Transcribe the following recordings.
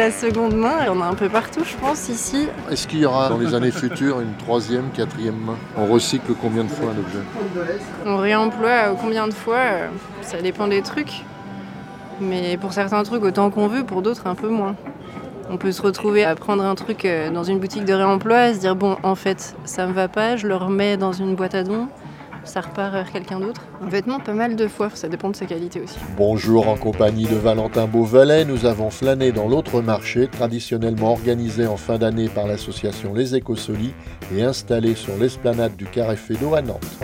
La seconde main, il y en a un peu partout, je pense, ici. Est-ce qu'il y aura dans les années futures une troisième, quatrième main? On recycle combien de fois un objet On réemploie combien de fois Ça dépend des trucs. Mais pour certains trucs, autant qu'on veut, pour d'autres, un peu moins. On peut se retrouver à prendre un truc euh, dans une boutique de réemploi et se dire bon, en fait, ça me va pas, je le remets dans une boîte à dons, ça repart vers quelqu'un d'autre. Un vêtement, pas mal de fois, ça dépend de sa qualité aussi. Bonjour, en compagnie de Valentin Beauvalet, nous avons flâné dans l'autre marché, traditionnellement organisé en fin d'année par l'association Les Écosolis et installé sur l'esplanade du Carré Fédot à Nantes.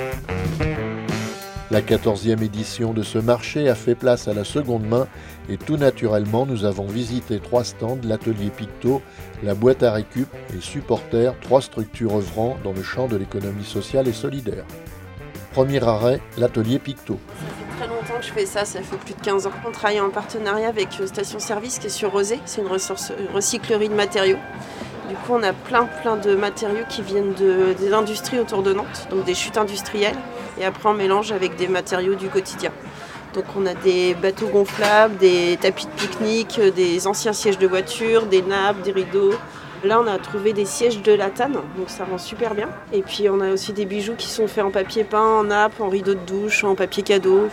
La 14e édition de ce marché a fait place à la seconde main et tout naturellement nous avons visité trois stands, l'atelier Picto, la boîte à récup et Supporter, trois structures œuvrant dans le champ de l'économie sociale et solidaire. Premier arrêt, l'atelier Picto. Ça fait très longtemps que je fais ça, ça fait plus de 15 ans. On travaille en partenariat avec Station Service qui est sur Rosé, c'est une recyclerie de matériaux. Du coup, on a plein plein de matériaux qui viennent de, des industries autour de Nantes, donc des chutes industrielles. Et après, on mélange avec des matériaux du quotidien. Donc on a des bateaux gonflables, des tapis de pique-nique, des anciens sièges de voiture, des nappes, des rideaux. Là, on a trouvé des sièges de latane, donc ça rend super bien. Et puis on a aussi des bijoux qui sont faits en papier peint, en nappe, en rideau de douche, en papier cadeau.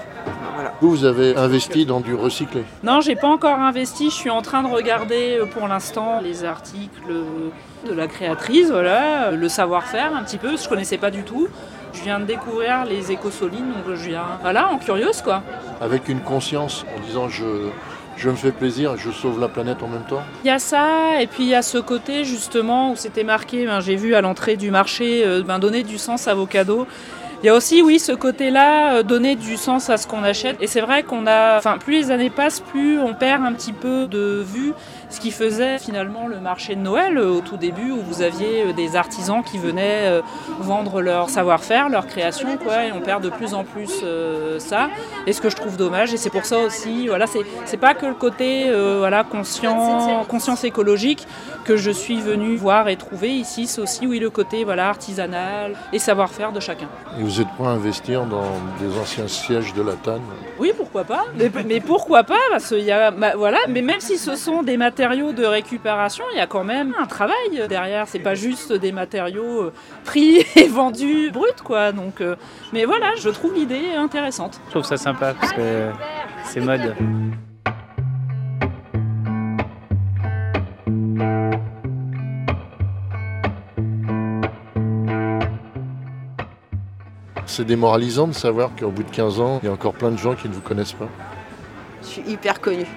Vous, vous avez investi dans du recyclé Non, j'ai pas encore investi. Je suis en train de regarder euh, pour l'instant les articles de la créatrice, voilà, le savoir-faire un petit peu, je connaissais pas du tout. Je viens de découvrir les écosolines, donc je viens, voilà, en curieuse quoi. Avec une conscience, en disant je, je me fais plaisir, je sauve la planète en même temps. Il y a ça, et puis il y a ce côté justement où c'était marqué, ben, j'ai vu à l'entrée du marché, euh, ben, donner du sens à vos cadeaux. Il y a aussi, oui, ce côté-là, euh, donner du sens à ce qu'on achète. Et c'est vrai qu'on a, enfin, plus les années passent, plus on perd un petit peu de vue ce qui faisait finalement le marché de Noël euh, au tout début, où vous aviez euh, des artisans qui venaient vendre leur savoir-faire, leur création, quoi, et on perd de plus en plus ça. Et ce que je trouve dommage, et c'est pour ça aussi, voilà, c'est pas que le côté voilà, conscient, conscience écologique que je suis venu voir et trouver ici, c'est aussi oui, le côté voilà, artisanal et savoir-faire de chacun vous êtes prêt à investir dans des anciens sièges de la TAN Oui, pourquoi pas. Mais, pourquoi pas Parce y a, bah, voilà. Mais même si ce sont des matériaux de récupération, il y a quand même un travail derrière. C'est pas juste des matériaux euh, pris et vendus bruts, quoi. Donc, euh, mais voilà, je trouve l'idée intéressante. Je trouve ça sympa parce que c'est mode. C'est démoralisant de savoir qu'au bout de 15 ans, il y a encore plein de gens qui ne vous connaissent pas. Je suis hyper connue.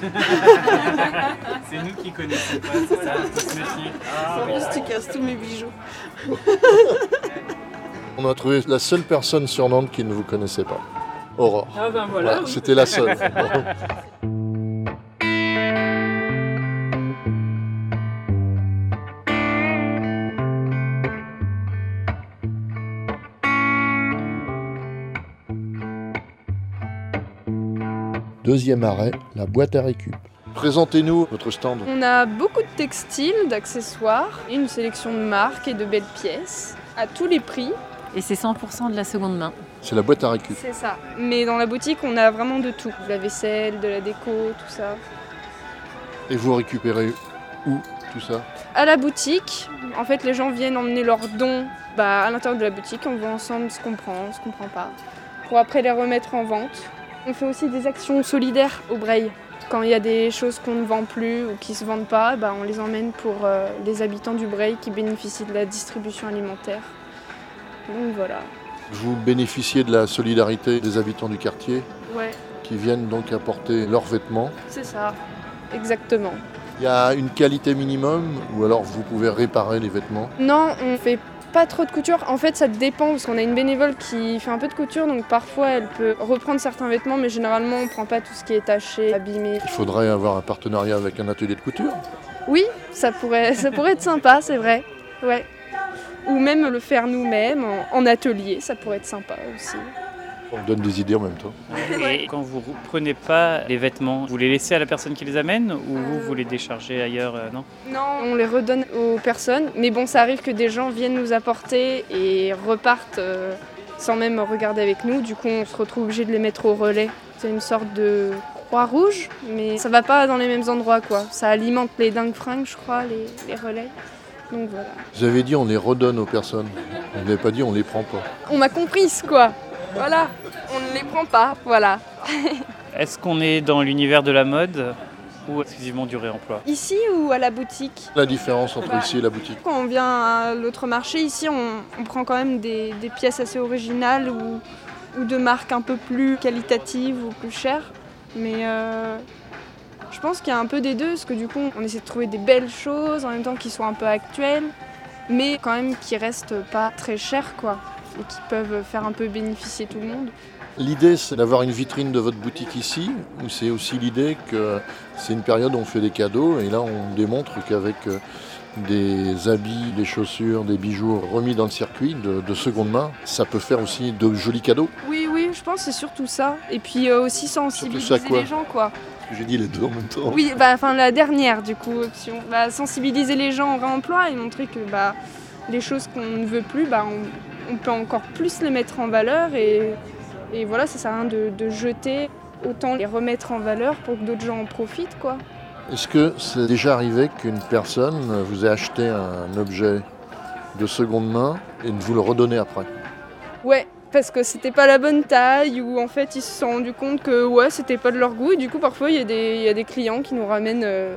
c'est nous qui connaissons pas, c'est ça, ce métier. Ah, tu casses tous mes bijoux. On a trouvé la seule personne sur Nantes qui ne vous connaissait pas. Aurore. Ah ben voilà. C'était la seule. Deuxième arrêt, la boîte à récup. Présentez-nous votre stand. On a beaucoup de textiles, d'accessoires, une sélection de marques et de belles pièces, à tous les prix. Et c'est 100% de la seconde main. C'est la boîte à récup. C'est ça. Mais dans la boutique, on a vraiment de tout. De la vaisselle, de la déco, tout ça. Et vous récupérez où tout ça? À la boutique. En fait, les gens viennent emmener leurs dons bah, à l'intérieur de la boutique. On voit ensemble ce qu'on prend, ce qu'on prend pas. Pour après les remettre en vente. On fait aussi des actions solidaires au Breil. Quand il y a des choses qu'on ne vend plus ou qui ne se vendent pas, bah, on les emmène pour euh, les habitants du Breil qui bénéficient de la distribution alimentaire. Donc voilà. Vous bénéficiez de la solidarité des habitants du quartier Ouais. qui viennent donc apporter leurs vêtements. C'est ça, exactement. Il y a une qualité minimum ou alors vous pouvez réparer les vêtements? Non, on fait pas trop de couture. En fait, ça dépend parce qu'on a une bénévole qui fait un peu de couture, donc parfois elle peut reprendre certains vêtements, mais généralement on prend pas tout ce qui est taché, abîmé. Il faudrait avoir un partenariat avec un atelier de couture? Oui, ça pourrait, ça pourrait être sympa, c'est vrai. Ouais. Ou même le faire nous-mêmes en atelier, ça pourrait être sympa aussi. On donne des idées en même temps. Et quand vous ne prenez pas les vêtements, vous les laissez à la personne qui les amène ou vous, vous les déchargez ailleurs euh, Non, non on les redonne aux personnes. Mais bon, ça arrive que des gens viennent nous apporter et repartent euh, sans même regarder avec nous. Du coup, on se retrouve obligé de les mettre au relais. C'est une sorte de Croix-Rouge, mais ça va pas dans les mêmes endroits quoi. Ça alimente les dingues fringues, je crois, les, les relais. Donc voilà. Vous avez dit on les redonne aux personnes. Vous n'avez pas dit on les prend pas. On m'a comprise quoi. Voilà. On ne les prend pas, voilà. Est-ce qu'on est dans l'univers de la mode ou exclusivement du réemploi Ici ou à la boutique? La différence entre Bah. ici et la boutique. Quand on vient à l'autre marché, ici on, on prend quand même des, des pièces assez originales ou, ou de marques un peu plus qualitatives ou plus chères. Mais euh, je pense qu'il y a un peu des deux, parce que du coup on essaie de trouver des belles choses en même temps qui soient un peu actuelles, mais quand même qui restent pas très chères quoi, et qui peuvent faire un peu bénéficier tout le monde. L'idée, c'est d'avoir une vitrine de votre boutique ici, ou c'est aussi l'idée que c'est une période où on fait des cadeaux, et là on démontre qu'avec euh, des habits, des chaussures, des bijoux remis dans le circuit de, de seconde main, ça peut faire aussi de jolis cadeaux. Oui, oui, je pense que c'est surtout ça. Et puis euh, aussi sensibiliser les gens quoi. J'ai dit les deux en même temps. Oui, bah, enfin la dernière du coup option. Bah, sensibiliser les gens au réemploi et montrer que bah, les choses qu'on ne veut plus, bah, on, on peut encore plus les mettre en valeur et, et voilà, ça sert à rien de, de jeter, autant les remettre en valeur pour que d'autres gens en profitent quoi. Est-ce que c'est déjà arrivé qu'une personne vous ait acheté un objet de seconde main et de vous le redonner après? Ouais, parce que c'était pas la bonne taille ou en fait ils se sont rendus compte que ouais, c'était pas de leur goût et du coup parfois il y, a des- il y a des clients qui nous ramènent euh,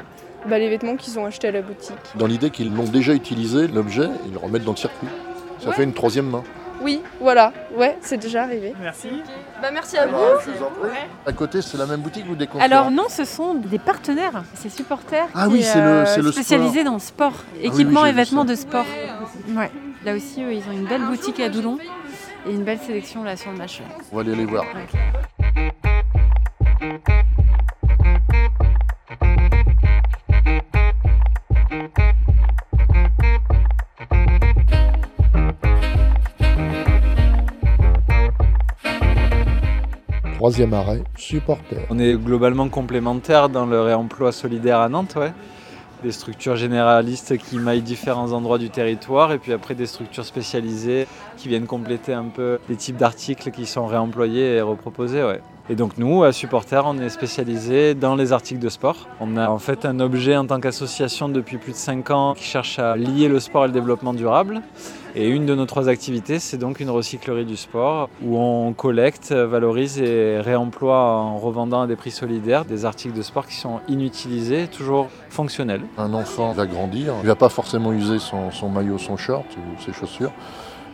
bah, les vêtements qu'ils ont achetés à la boutique. Dans l'idée qu'ils l'ont déjà utilisé, l'objet, et le remettent dans le circuit. Ça Ouais. fait une troisième main. Oui, voilà, ouais, c'est déjà arrivé. Merci. Bah merci à vous. À côté, c'est la même boutique ou des concurrents Alors non, ce sont des partenaires, c'est supporters Ah qui, oui, c'est le- le spécialisés dans le sport, équipements j'ai et vêtements ça. de sport. Ouais. Là aussi, eux, ils ont une belle boutique à Doulon et une belle sélection là sur le marché. On va aller les voir. Troisième arrêt, supporter. On est globalement complémentaires dans le réemploi solidaire à Nantes, ouais. Des structures généralistes qui maillent différents endroits du territoire et puis après des structures spécialisées qui viennent compléter un peu les types d'articles qui sont réemployés et reproposés, ouais. Et donc nous, à Supporter, on est spécialisé dans les articles de sport. On a en fait un objet en tant qu'association depuis plus de 5 ans qui cherche à lier le sport et le développement durable. Et une de nos trois activités, c'est donc une recyclerie du sport où on collecte, valorise et réemploie en revendant à des prix solidaires des articles de sport qui sont inutilisés, toujours fonctionnels. Un enfant va grandir, il va pas forcément user son, son maillot, son short ou ses chaussures.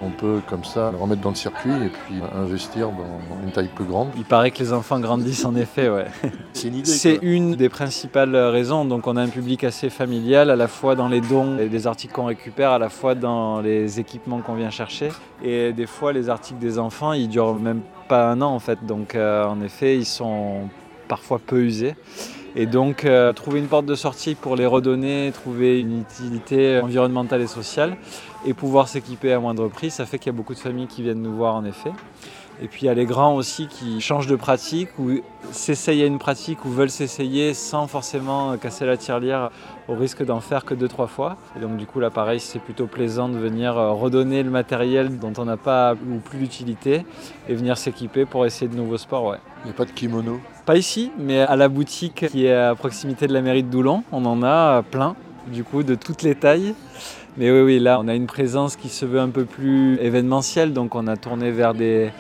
On peut comme ça le remettre dans le circuit et puis investir dans une taille plus grande. Il paraît que les enfants grandissent en effet, ouais. C'est une idée. C'est quoi. une des principales raisons. Donc on a un public assez familial, à la fois dans les dons et des articles qu'on récupère, à la fois dans les équipements qu'on vient chercher. Et des fois, les articles des enfants, ils durent même pas un an en fait. Donc euh, en effet, ils sont parfois peu usés. Et donc euh, trouver une porte de sortie pour les redonner, trouver une utilité environnementale et sociale et pouvoir s'équiper à moindre prix, ça fait qu'il y a beaucoup de familles qui viennent nous voir en effet. Et puis il y a les grands aussi qui changent de pratique ou s'essayent à une pratique ou veulent s'essayer sans forcément casser la tirelire au risque d'en faire que deux trois fois. Et donc du coup là pareil c'est plutôt plaisant de venir euh, redonner le matériel dont on n'a pas ou plus d'utilité et venir s'équiper pour essayer de nouveaux sports. Ouais. Il n'y a pas de kimono? Pas ici, mais à la boutique qui est à proximité de la mairie de Doulon, on en a plein, du coup, de toutes les tailles. Mais oui, oui, là, on a une présence qui se veut un peu plus événementielle, donc on a tourné vers des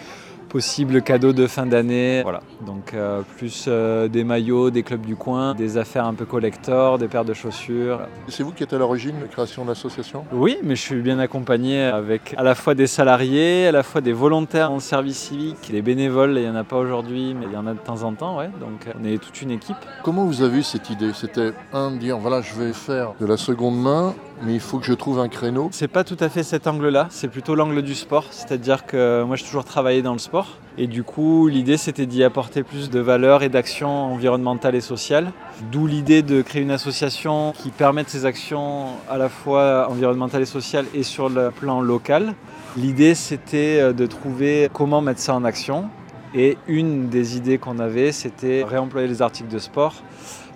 possibles cadeaux de fin d'année. Voilà, donc euh, plus euh, des maillots, des clubs du coin, des affaires un peu collector, des paires de chaussures. C'est vous qui êtes à l'origine de la création de l'association? Oui, mais je suis bien accompagné avec à la fois des salariés, à la fois des volontaires en service civique, des bénévoles, il n'y en a pas aujourd'hui, mais il y en a de temps en temps, ouais. Donc on est toute une équipe. Comment vous avez eu cette idée? C'était un de dire voilà, je vais faire de la seconde main, mais il faut que je trouve un créneau. C'est pas tout à fait cet angle-là, c'est plutôt l'angle du sport. C'est-à-dire que moi j'ai toujours travaillé dans le sport. Et du coup, l'idée c'était d'y apporter plus de valeur et d'action environnementale et sociale. D'où l'idée de créer une association qui permette ces actions à la fois environnementales et sociales et sur le plan local. L'idée c'était euh, de trouver comment mettre ça en action. Et une des idées qu'on avait, c'était réemployer les articles de sport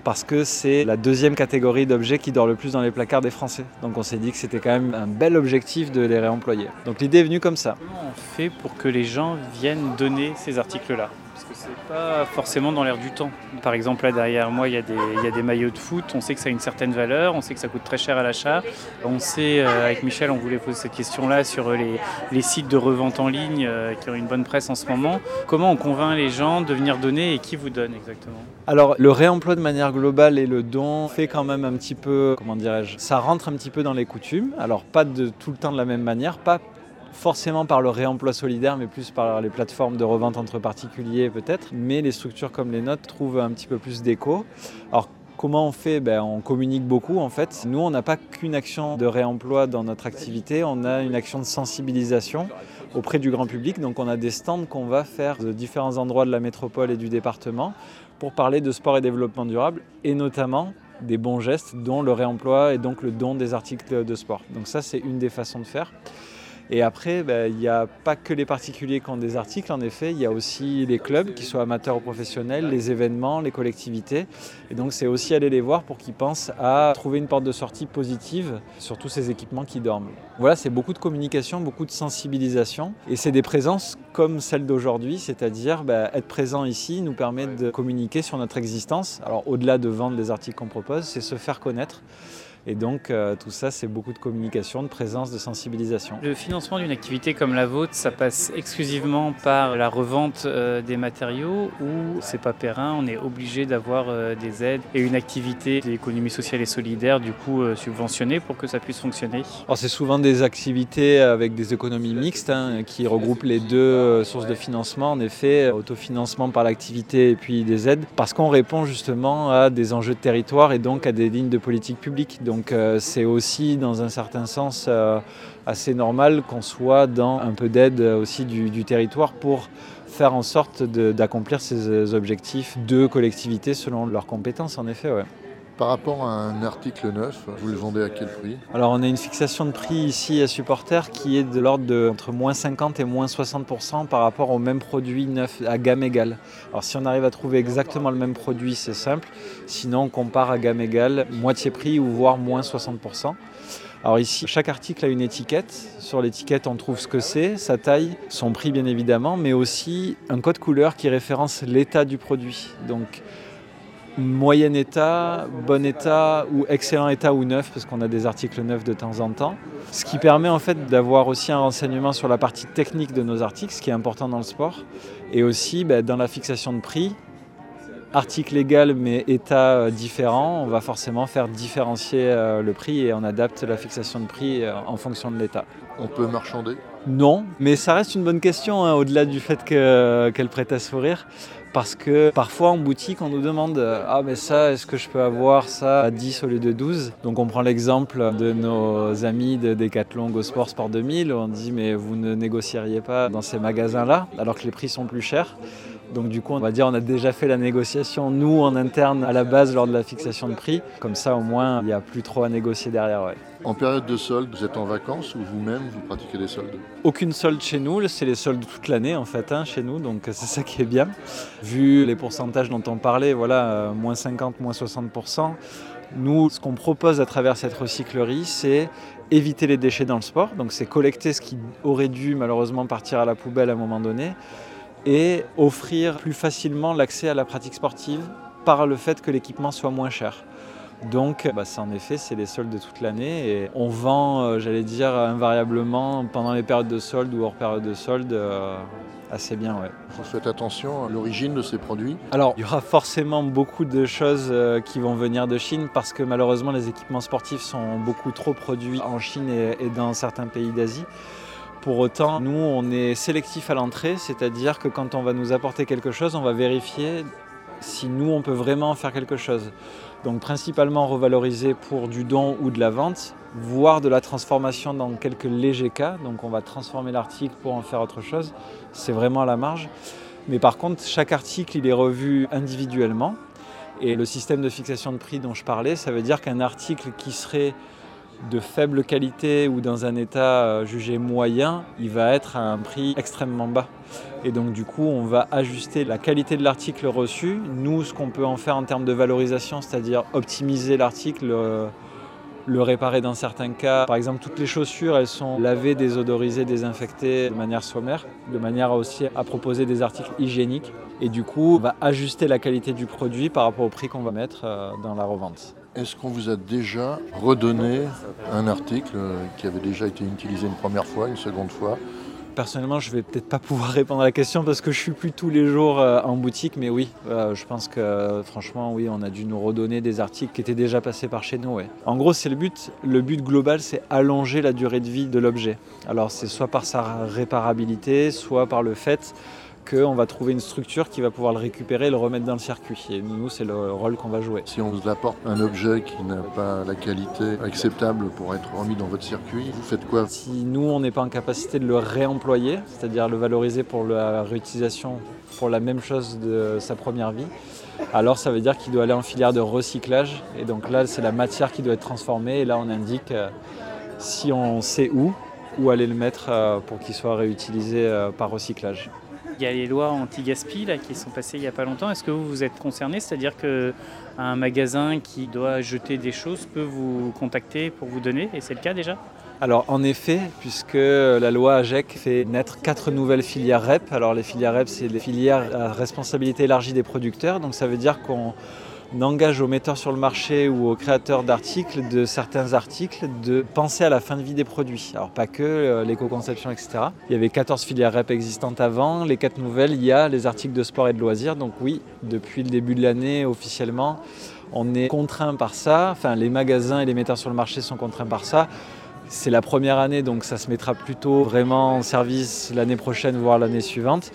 parce que c'est la deuxième catégorie d'objets qui dort le plus dans les placards des Français. Donc on s'est dit que c'était quand même un bel objectif de les réemployer. Donc l'idée est venue comme ça. Fait pour que les gens viennent donner ces articles-là Parce que C'est pas forcément dans l'air du temps. Par exemple, là derrière moi, il y, a des, y a des maillots de foot. On sait que ça a une certaine valeur, on sait que ça coûte très cher à l'achat. On sait, euh, avec Michel, on voulait poser cette question-là sur les, les sites de revente en ligne euh, qui ont une bonne presse en ce moment. Comment on convainc les gens de venir donner et qui vous donne exactement? Alors, le réemploi de manière globale et le don fait quand même un petit peu, comment dirais-je, ça rentre un petit peu dans les coutumes. Alors, pas de tout le temps de la même manière, pas forcément par le réemploi solidaire, mais plus par les plateformes de revente entre particuliers peut-être. Mais les structures comme les nôtres trouvent un petit peu plus d'écho. Alors Comment on fait? Ben, On communique beaucoup en fait. Nous, on n'a pas qu'une action de réemploi dans notre activité, on a une action de sensibilisation auprès du grand public. Donc on a des stands qu'on va faire de différents endroits de la métropole et du département pour parler de sport et développement durable et notamment des bons gestes dont le réemploi et donc le don des articles de sport. Donc ça c'est une des façons de faire. Et après, ben, il n'y a pas que les particuliers qui ont des articles, en effet, il y a aussi les clubs, qu'ils soient amateurs ou professionnels, les événements, les collectivités. Et donc c'est aussi aller les voir pour qu'ils pensent à trouver une porte de sortie positive sur tous ces équipements qui dorment. Voilà, c'est beaucoup de communication, beaucoup de sensibilisation. Et c'est des présences comme celle d'aujourd'hui, c'est-à-dire ben, être présent ici nous permet de communiquer sur notre existence. Alors au-delà de vendre des articles qu'on propose, c'est se faire connaître. Et donc euh, tout ça, c'est beaucoup de communication, de présence, de sensibilisation. Le financement d'une activité comme la vôtre, ça passe exclusivement par la revente euh, des matériaux ou c'est pas périn, on est obligé d'avoir euh, des aides et une activité d'économie sociale et solidaire du coup subventionnée pour que ça puisse fonctionner? C'est souvent des activités avec des économies mixtes hein, qui regroupent les deux sources de financement, en effet, autofinancement par l'activité et puis des aides, parce qu'on répond justement à des enjeux de territoire et donc à des lignes de politique publique. Donc euh, c'est aussi dans un certain sens euh, assez normal qu'on soit dans un peu d'aide aussi du, territoire pour faire en sorte d'accomplir ces objectifs de collectivité selon leurs compétences en effet. Par rapport à un article neuf, vous le vendez à quel prix? Alors on a une fixation de prix ici à Supporter qui est de l'ordre de entre moins 50 et moins 60% par rapport au même produit neuf à gamme égale. Alors si on arrive à trouver exactement le même produit, c'est simple. Sinon on compare à gamme égale, moitié prix ou voire moins 60%. Alors ici, chaque article a une étiquette. Sur l'étiquette, on trouve ce que c'est, sa taille, son prix bien évidemment, mais aussi un code couleur qui référence l'état du produit. Donc moyen état, bon état ou excellent état ou neuf, parce qu'on a des articles neufs de temps en temps. Ce qui permet en fait d'avoir aussi un renseignement sur la partie technique de nos articles, ce qui est important dans le sport, et aussi ben, dans la fixation de prix. Article égal mais état euh, différent, on va forcément faire différencier euh, le prix et on adapte la fixation de prix euh, en fonction de l'état. On peut marchander? Non, mais ça reste une bonne question, hein, au-delà du fait qu'elle prête à sourire parce que parfois en boutique on nous demande ah mais ça est-ce que je peux avoir ça à 10 au lieu de 12 donc on prend l'exemple de nos amis de Decathlon Go Sport Sport 2000 où on dit mais vous ne négocieriez pas dans ces magasins là alors que les prix sont plus chers? Donc du coup, on va dire on a déjà fait la négociation, nous, en interne, à la base, lors de la fixation de prix. Comme ça, au moins, il n'y a plus trop à négocier derrière. Ouais. En période de solde, vous êtes en vacances ou vous-même, vous pratiquez des soldes? Aucune solde chez nous, c'est les soldes toute l'année en fait, hein, chez nous, donc c'est ça qui est bien. Vu les pourcentages dont on parlait, voilà, euh, moins 50, moins 60%. Nous, ce qu'on propose à travers cette recyclerie, c'est éviter les déchets dans le sport. Donc c'est collecter ce qui aurait dû malheureusement partir à la poubelle à un moment donné et offrir plus facilement l'accès à la pratique sportive par le fait que l'équipement soit moins cher. Donc, bah, en effet, c'est les soldes de toute l'année et on vend, euh, j'allais dire, invariablement pendant les périodes de soldes ou hors période de soldes euh, assez bien. Ouais. Vous faites attention à l'origine de ces produits Alors, il y aura forcément beaucoup de choses euh, qui vont venir de Chine parce que malheureusement, les équipements sportifs sont beaucoup trop produits en Chine et dans certains pays d'Asie. Pour autant, nous, on est sélectif à l'entrée, c'est-à-dire que quand on va nous apporter quelque chose, on va vérifier si nous, on peut vraiment faire quelque chose. Donc principalement revaloriser pour du don ou de la vente, voire de la transformation dans quelques légers cas. Donc on va transformer l'article pour en faire autre chose. C'est vraiment à la marge. Mais par contre, chaque article, il est revu individuellement. Et le système de fixation de prix dont je parlais, ça veut dire qu'un article qui serait de faible qualité ou dans un état euh, jugé moyen, il va être à un prix extrêmement bas. Et donc du coup, on va ajuster la qualité de l'article reçu. Nous, ce qu'on peut en faire en termes de valorisation, c'est-à-dire optimiser l'article, euh, le réparer dans certains cas. Par exemple, toutes les chaussures, elles sont lavées, désodorisées, désinfectées de manière sommaire, de manière aussi à proposer des articles hygiéniques. Et du coup, on va ajuster la qualité du produit par rapport au prix qu'on va mettre euh, dans la revente. Est-ce qu'on vous a déjà redonné un article qui avait déjà été utilisé une première fois, une seconde fois Personnellement, je vais peut-être pas pouvoir répondre à la question parce que je suis plus tous les jours euh, en boutique, mais oui, euh, je pense que franchement, oui, on a dû nous redonner des articles qui étaient déjà passés par chez nous. En gros, c'est le but. Le but global, c'est allonger la durée de vie de l'objet. Alors, c'est soit par sa réparabilité, soit par le fait qu'on va trouver une structure qui va pouvoir le récupérer et le remettre dans le circuit. Et nous, c'est le rôle qu'on va jouer. Si on vous apporte un objet qui n'a pas la qualité acceptable pour être remis dans votre circuit, vous faites quoi? Si nous, on n'est pas en capacité de le réemployer, c'est-à-dire le valoriser pour la réutilisation pour la même chose de sa première vie, alors ça veut dire qu'il doit aller en filière de recyclage. Et donc là, c'est la matière qui doit être transformée. Et là, on indique euh, si on sait où, où aller le mettre euh, pour qu'il soit réutilisé euh, par recyclage. Il y a les lois anti-gaspi qui sont passées il n'y a pas longtemps. Est-ce que vous vous êtes concerné? C'est-à-dire qu'un magasin qui doit jeter des choses peut vous contacter pour vous donner? Et c'est le cas déjà? Alors en effet, puisque la loi AGEC fait naître quatre nouvelles filières REP. Alors les filières REP, c'est les filières à responsabilité élargie des producteurs. Donc ça veut dire qu'on n'engage aux metteurs sur le marché ou aux créateurs d'articles, de certains articles, de penser à la fin de vie des produits. Alors pas que euh, l'éco-conception, etc. Il y avait 14 filières REP existantes avant. Les quatre nouvelles, il y a les articles de sport et de loisirs. Donc oui, depuis le début de l'année, officiellement, on est contraint par ça. Enfin, les magasins et les metteurs sur le marché sont contraints par ça. C'est la première année, donc ça se mettra plutôt vraiment en service l'année prochaine, voire l'année suivante.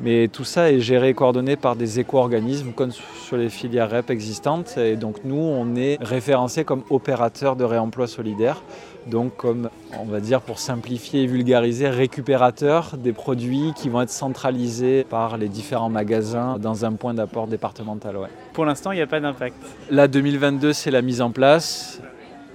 Mais tout ça est géré et coordonné par des éco-organismes comme sur les filières REP existantes. Et donc nous, on est référencé comme opérateur de réemploi solidaire. Donc comme, on va dire pour simplifier et vulgariser, récupérateur des produits qui vont être centralisés par les différents magasins dans un point d'apport départemental. Pour l'instant, il n'y a pas d'impact. Là, 2022, c'est la mise en place.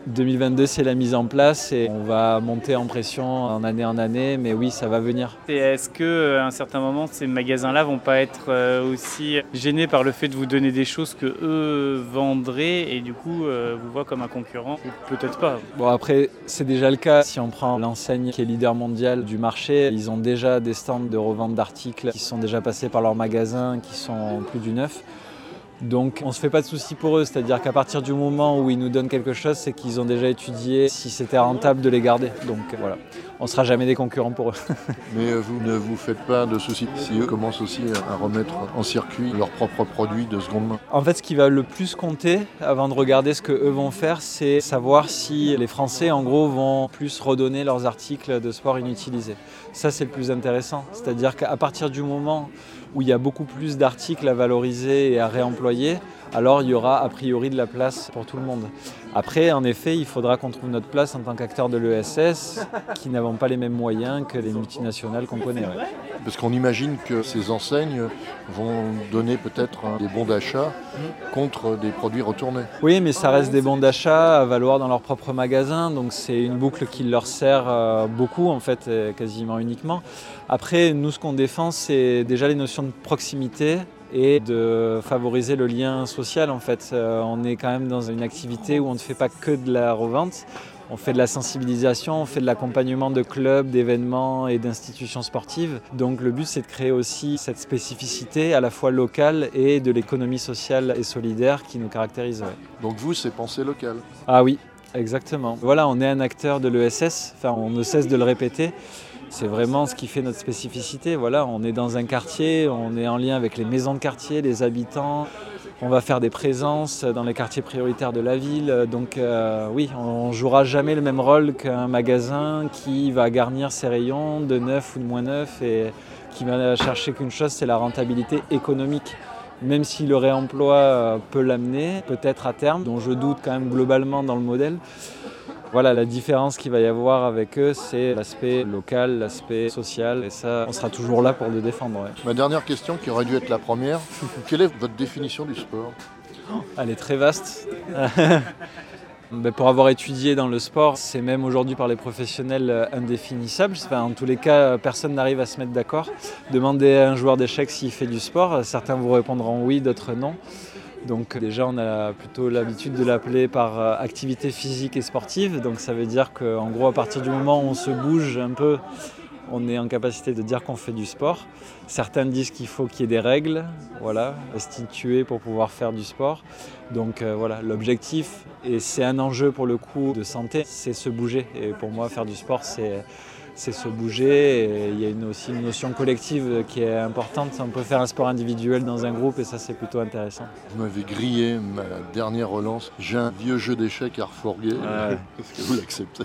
2022, c'est la mise en place et on va monter en pression en année en année, mais oui, ça va venir. est-ce que euh, à un certain moment, ces magasins-là vont pas être euh, aussi gênés par le fait de vous donner des choses que eux vendraient et du coup euh, vous voient comme un concurrent Peut-être pas? Bon après, c'est déjà le cas. Si on prend l'enseigne qui est leader mondial du marché, ils ont déjà des stands de revente d'articles qui sont déjà passés par leurs magasins, qui sont plus du neuf. Donc on ne se fait pas de soucis pour eux, c'est-à-dire qu'à partir du moment où ils nous donnent quelque chose, c'est qu'ils ont déjà étudié si c'était rentable de les garder. Donc voilà, on ne sera jamais des concurrents pour eux. Mais vous ne vous faites pas de soucis si eux commencent aussi à remettre en circuit leurs propres produits de seconde main En fait, ce qui va le plus compter avant de regarder ce qu'eux vont faire, c'est savoir si les Français, en gros, vont plus redonner leurs articles de sport inutilisés. Ça, c'est le plus intéressant. C'est-à-dire qu'à partir du moment où il y a beaucoup plus d'articles à valoriser et à réemployer, alors il y aura a priori de la place pour tout le monde. Après, en effet, il faudra qu'on trouve notre place en tant qu'acteur de l'ESS, qui n'avons pas les mêmes moyens que les multinationales qu'on connaît. Parce qu'on imagine que ces enseignes vont donner peut-être des bons d'achat contre des produits retournés. Oui, mais ça reste des bons d'achat à valoir dans leur propre magasin, donc c'est une boucle qui leur sert euh, beaucoup, en fait, quasiment uniquement. Après, nous, ce qu'on défend, c'est déjà les notions de proximité, et de favoriser le lien social en fait. Euh, on est quand même dans une activité où on ne fait pas que de la revente, on fait de la sensibilisation, on fait de l'accompagnement de clubs, d'événements et d'institutions sportives. Donc le but c'est de créer aussi cette spécificité à la fois locale et de l'économie sociale et solidaire qui nous caractérise. Donc vous c'est penser local Ah oui, exactement. Voilà, on est un acteur de l'ESS, enfin on ne cesse de le répéter. C'est vraiment ce qui fait notre spécificité. Voilà, on est dans un quartier, on est en lien avec les maisons de quartier, les habitants. On va faire des présences dans les quartiers prioritaires de la ville. Donc euh, oui, on jouera jamais le même rôle qu'un magasin qui va garnir ses rayons de neuf ou de moins neuf et qui va chercher qu'une chose, c'est la rentabilité économique. Même si le réemploi euh, peut l'amener, peut-être à terme, dont je doute quand même globalement dans le modèle, voilà, la différence qu'il va y avoir avec eux, c'est l'aspect local, l'aspect social, et ça, on sera toujours là pour le défendre. Ma dernière question, qui aurait dû être la première, quelle est votre définition du sport? Elle est très vaste. Ben, pour avoir étudié dans le sport, c'est même aujourd'hui par les professionnels euh, indéfinissable. en tous les cas, personne n'arrive à se mettre d'accord. Demandez à un joueur d'échecs s'il fait du sport, certains vous répondront oui, d'autres non. Donc déjà on a plutôt l'habitude de l'appeler par euh, activité physique et sportive. Donc ça veut dire qu'en gros à partir du moment où on se bouge un peu, on est en capacité de dire qu'on fait du sport. Certains disent qu'il faut qu'il y ait des règles, voilà, instituées pour pouvoir faire du sport. Donc euh, voilà, l'objectif, et c'est un enjeu pour le coup de santé, c'est se bouger. Et pour moi, faire du sport, c'est c'est se bouger. Et il y a une, aussi une notion collective qui est importante. On peut faire un sport individuel dans un groupe et ça c'est plutôt intéressant. Vous m'avez grillé ma dernière relance. J'ai un vieux jeu d'échecs à refourguer. Ouais. Est-ce que vous l'acceptez?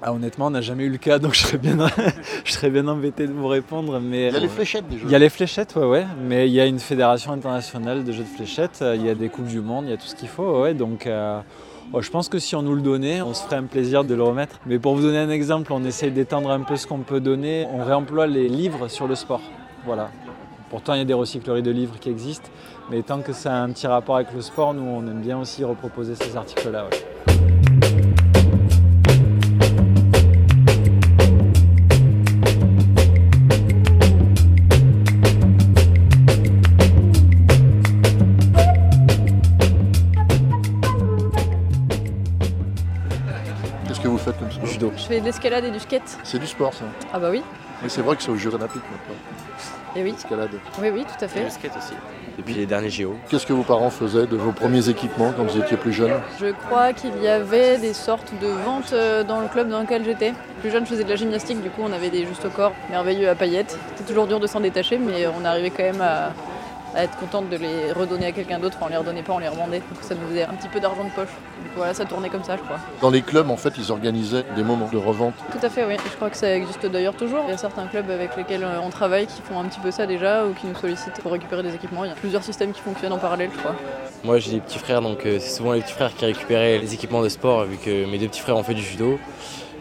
Ah, honnêtement, on n'a jamais eu le cas, donc je serais bien, je serais bien embêté de vous répondre. Mais Il y a les fléchettes déjà. Il y a les fléchettes, ouais, ouais. Mais il y a une fédération internationale de jeux de fléchettes. Il y a des coupes du monde, il y a tout ce qu'il faut, ouais. Donc euh, je pense que si on nous le donnait, on se ferait un plaisir de le remettre. Mais pour vous donner un exemple, on essaye d'étendre un peu ce qu'on peut donner. On réemploie les livres sur le sport. Voilà. Pourtant, il y a des recycleries de livres qui existent. Mais tant que ça a un petit rapport avec le sport, nous, on aime bien aussi reproposer ces articles-là. De l'escalade et du skate. C'est du sport ça. Ah bah oui, Mais c'est vrai que c'est aux Jeux Olympiques maintenant. et oui, L'escalade. oui, oui, tout à fait. Le skate aussi, depuis les derniers JO. Qu'est-ce que vos parents faisaient de vos premiers équipements quand vous étiez plus jeune? Je crois qu'il y avait des sortes de ventes euh, dans le club dans lequel j'étais. Plus jeune, je faisais de la gymnastique, du coup on avait des justes au corps merveilleux à paillettes. C'était toujours dur de s'en détacher, mais on arrivait quand même à, à être contente de les redonner à quelqu'un d'autre. On les redonnait pas, on les revendait. Donc ça nous faisait un petit peu d'argent de poche. Donc voilà, ça tournait comme ça, je crois. Dans les clubs, en fait, ils organisaient des moments de revente. Tout à fait, oui. Je crois que ça existe d'ailleurs toujours. Il y a certains clubs avec lesquels euh, on travaille qui font un petit peu ça déjà ou qui nous sollicitent pour récupérer des équipements. Il y a plusieurs systèmes qui fonctionnent en parallèle, je crois. Moi j'ai des petits frères donc euh, c'est souvent les petits frères qui récupéraient les équipements de sport vu que mes deux petits frères ont fait du judo.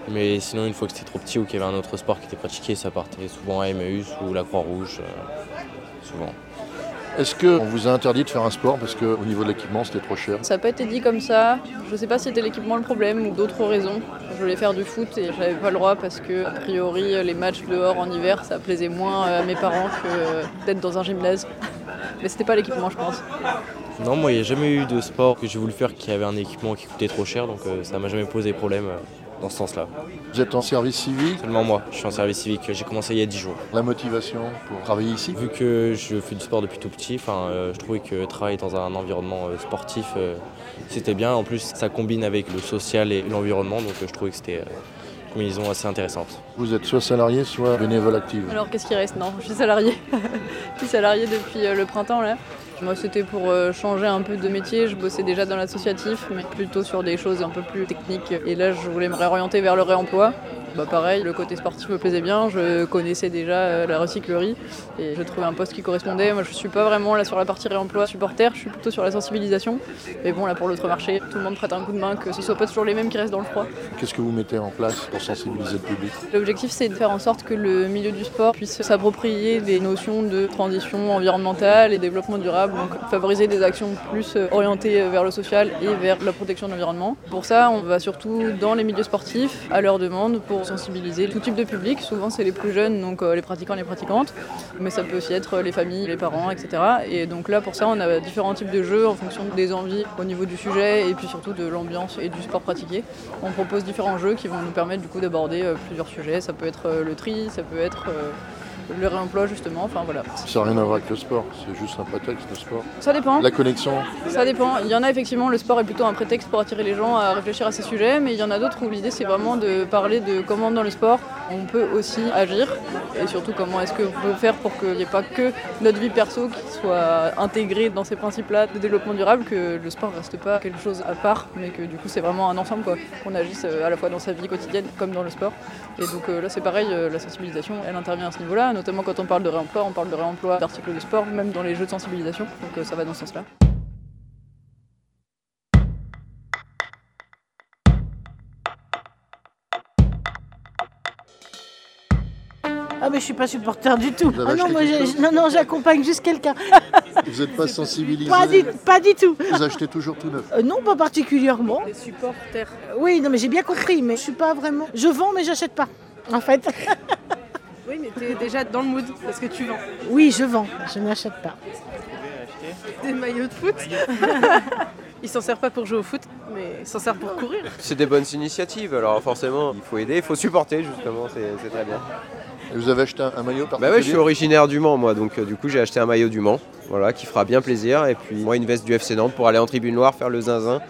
Mais sinon une fois que c'était trop petit ou qu'il y avait un autre sport qui était pratiqué, ça partait souvent à Emmaüs ou la Croix-Rouge. euh, souvent. Est-ce qu'on vous a interdit de faire un sport parce qu'au niveau de l'équipement, c'était trop cher? Ça n'a pas été dit comme ça. Je sais pas si c'était l'équipement le problème ou d'autres raisons. Je voulais faire du foot et j'avais pas le droit parce que, a priori, les matchs dehors en hiver, ça plaisait moins à mes parents que d'être dans un gymnase. Mais c'était pas l'équipement, je pense. Non, moi il n'y a jamais eu de sport que j'ai voulu faire qui avait un équipement qui coûtait trop cher donc euh, ça m'a jamais posé problème euh, dans ce sens-là. Vous êtes en service civique Seulement moi, je suis en service civique, j'ai commencé il y a 10 jours. La motivation pour travailler ici Vu que je fais du sport depuis tout petit, enfin, euh, je trouvais que travailler dans un environnement euh, sportif, euh, c'était bien. En plus, ça combine avec le social et l'environnement, donc euh, je trouvais que c'était euh, une combinaison assez intéressante. Vous êtes soit salarié, soit bénévole active. Alors qu'est-ce qui reste? Non, je suis salariée. je suis salariée depuis euh, le printemps là. Moi c'était pour euh, changer un peu de métier, je bossais déjà dans l'associatif mais plutôt sur des choses un peu plus techniques et là je voulais me réorienter vers le réemploi. Bah pareil, le côté sportif me plaisait bien, je connaissais déjà euh, la recyclerie et je trouvais un poste qui correspondait. Moi je suis pas vraiment là sur la partie réemploi supporter, je suis plutôt sur la sensibilisation. Mais bon là pour l'autre marché, tout le monde prête un coup de main, que ce soit pas toujours les mêmes qui restent dans le froid. Qu'est-ce que vous mettez en place pour sensibiliser le public? L'objectif, c'est de faire en sorte que le milieu du sport puisse s'approprier des notions de transition environnementale et développement durable, donc favoriser des actions plus euh, orientées vers le social et vers la protection de l'environnement. Pour ça, on va surtout dans les milieux sportifs, à leur demande, pour sensibiliser tout type de public. Souvent, c'est les plus jeunes, donc euh, les pratiquants, les pratiquantes, mais ça peut aussi être les familles, les parents, etc. Et donc là, pour ça, on a différents types de jeux en fonction des envies au niveau du sujet et puis surtout de l'ambiance et du sport pratiqué. On propose différents jeux qui vont nous permettre du coup d'aborder euh, plusieurs sujets. Ça peut être euh, le tri, ça peut être le réemploi justement, enfin voilà. Ça n'a rien à voir avec le sport, c'est juste un prétexte, le sport. Ça dépend. La connexion, Ça dépend. Il y en a effectivement, le sport est plutôt un prétexte pour attirer les gens à réfléchir à ces sujets, mais il y en a d'autres où l'idée c'est vraiment de parler de comment dans le sport on peut aussi agir et surtout comment est-ce qu'on peut faire pour qu'il n'y ait pas que notre vie perso qui soit intégrée dans ces principes-là de développement durable, que le sport reste pas quelque chose à part, mais que du coup c'est vraiment un ensemble. Qu'on agisse euh, à la fois dans sa vie quotidienne comme dans le sport. Et donc euh, là c'est pareil, euh, la sensibilisation elle intervient à ce niveau-là, notamment quand on parle de réemploi, on parle de réemploi d'articles de sport, même dans les jeux de sensibilisation, donc ça va dans ce sens-là. Ah mais je suis pas supporter du tout. Vous avez Ah non, acheté moi, quelque j'ai- chose non, non, j'accompagne juste quelqu'un. vous n'êtes pas sensibilisé Pas du, pas du tout. Vous achetez toujours tout neuf. Euh, non, pas particulièrement. Les supporters. Oui, non, mais j'ai bien compris, mais je suis pas vraiment. Je vends, mais j'achète pas. En fait, Oui, mais t'es déjà dans le mood parce que tu vends. oui, je vends, je n'achète pas. Des maillots de foot Ils s'en servent pas pour jouer au foot, mais ils s'en servent pour courir. C'est des bonnes initiatives, alors forcément, il faut aider, il faut supporter justement, c'est très bien. Et vous avez acheté un, un maillot Bah particulier ouais, je suis originaire du Mans moi, donc euh, du coup j'ai acheté un maillot du Mans, voilà, qui fera bien plaisir, et puis moi une veste du FC Nantes pour aller en tribune noire faire le zinzin,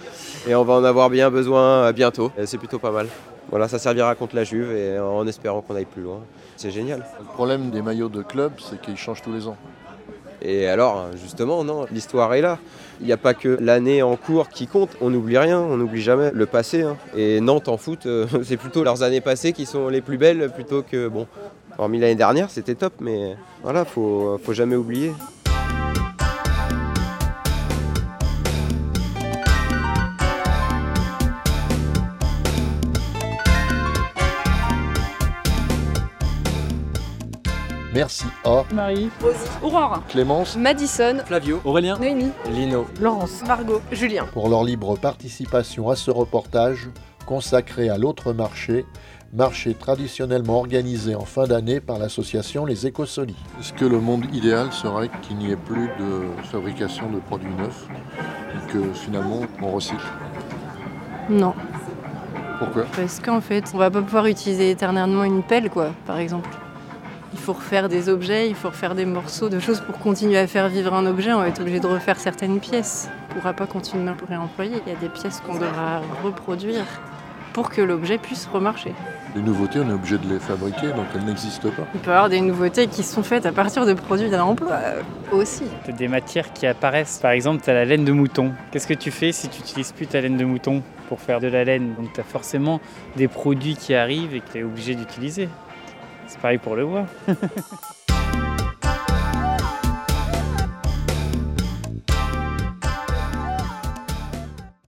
et on va en avoir bien besoin euh, bientôt, Et c'est plutôt pas mal. Voilà, ça servira contre la Juve, et en espérant qu'on aille plus loin. C'est génial. Le problème des maillots de club, c'est qu'ils changent tous les ans. Et alors, justement, non, l'histoire est là. Il n'y a pas que l'année en cours qui compte. On n'oublie rien, on n'oublie jamais le passé. hein. Et Nantes en foot, euh, c'est plutôt leurs années passées qui sont les plus belles plutôt que, bon, hormis l'année dernière, c'était top, mais voilà, faut, faut jamais oublier. Merci à Marie, Rosie, Aurore, Clémence. Madison, Flavio, Aurélien. Noémie, Lino, Laurence, Margot, Julien. pour leur libre participation à ce reportage consacré à l'autre marché, marché traditionnellement organisé en fin d'année par l'association Les Écosolis. Est-ce que le monde idéal serait qu'il n'y ait plus de fabrication de produits neufs et que finalement on recycle? Non, Pourquoi? Parce qu'en fait, on va pas pouvoir utiliser éternellement une pelle, quoi, par exemple. Il faut refaire des objets, il faut refaire des morceaux de choses pour continuer à faire vivre un objet. On va être obligé de refaire certaines pièces. On ne pourra pas continuer à le réemployer. Il y a des pièces qu'on devra reproduire pour que l'objet puisse remarcher. Les nouveautés, on est obligé de les fabriquer, donc elles n'existent pas. Il peut y avoir des nouveautés qui sont faites à partir de produits d'un emploi euh, aussi. T'as des matières qui apparaissent. Par exemple, tu as la laine de mouton. Qu'est-ce que tu fais si tu n'utilises plus ta laine de mouton pour faire de la laine? Donc tu as forcément des produits qui arrivent et que tu es obligé d'utiliser. C'est pareil pour le bois.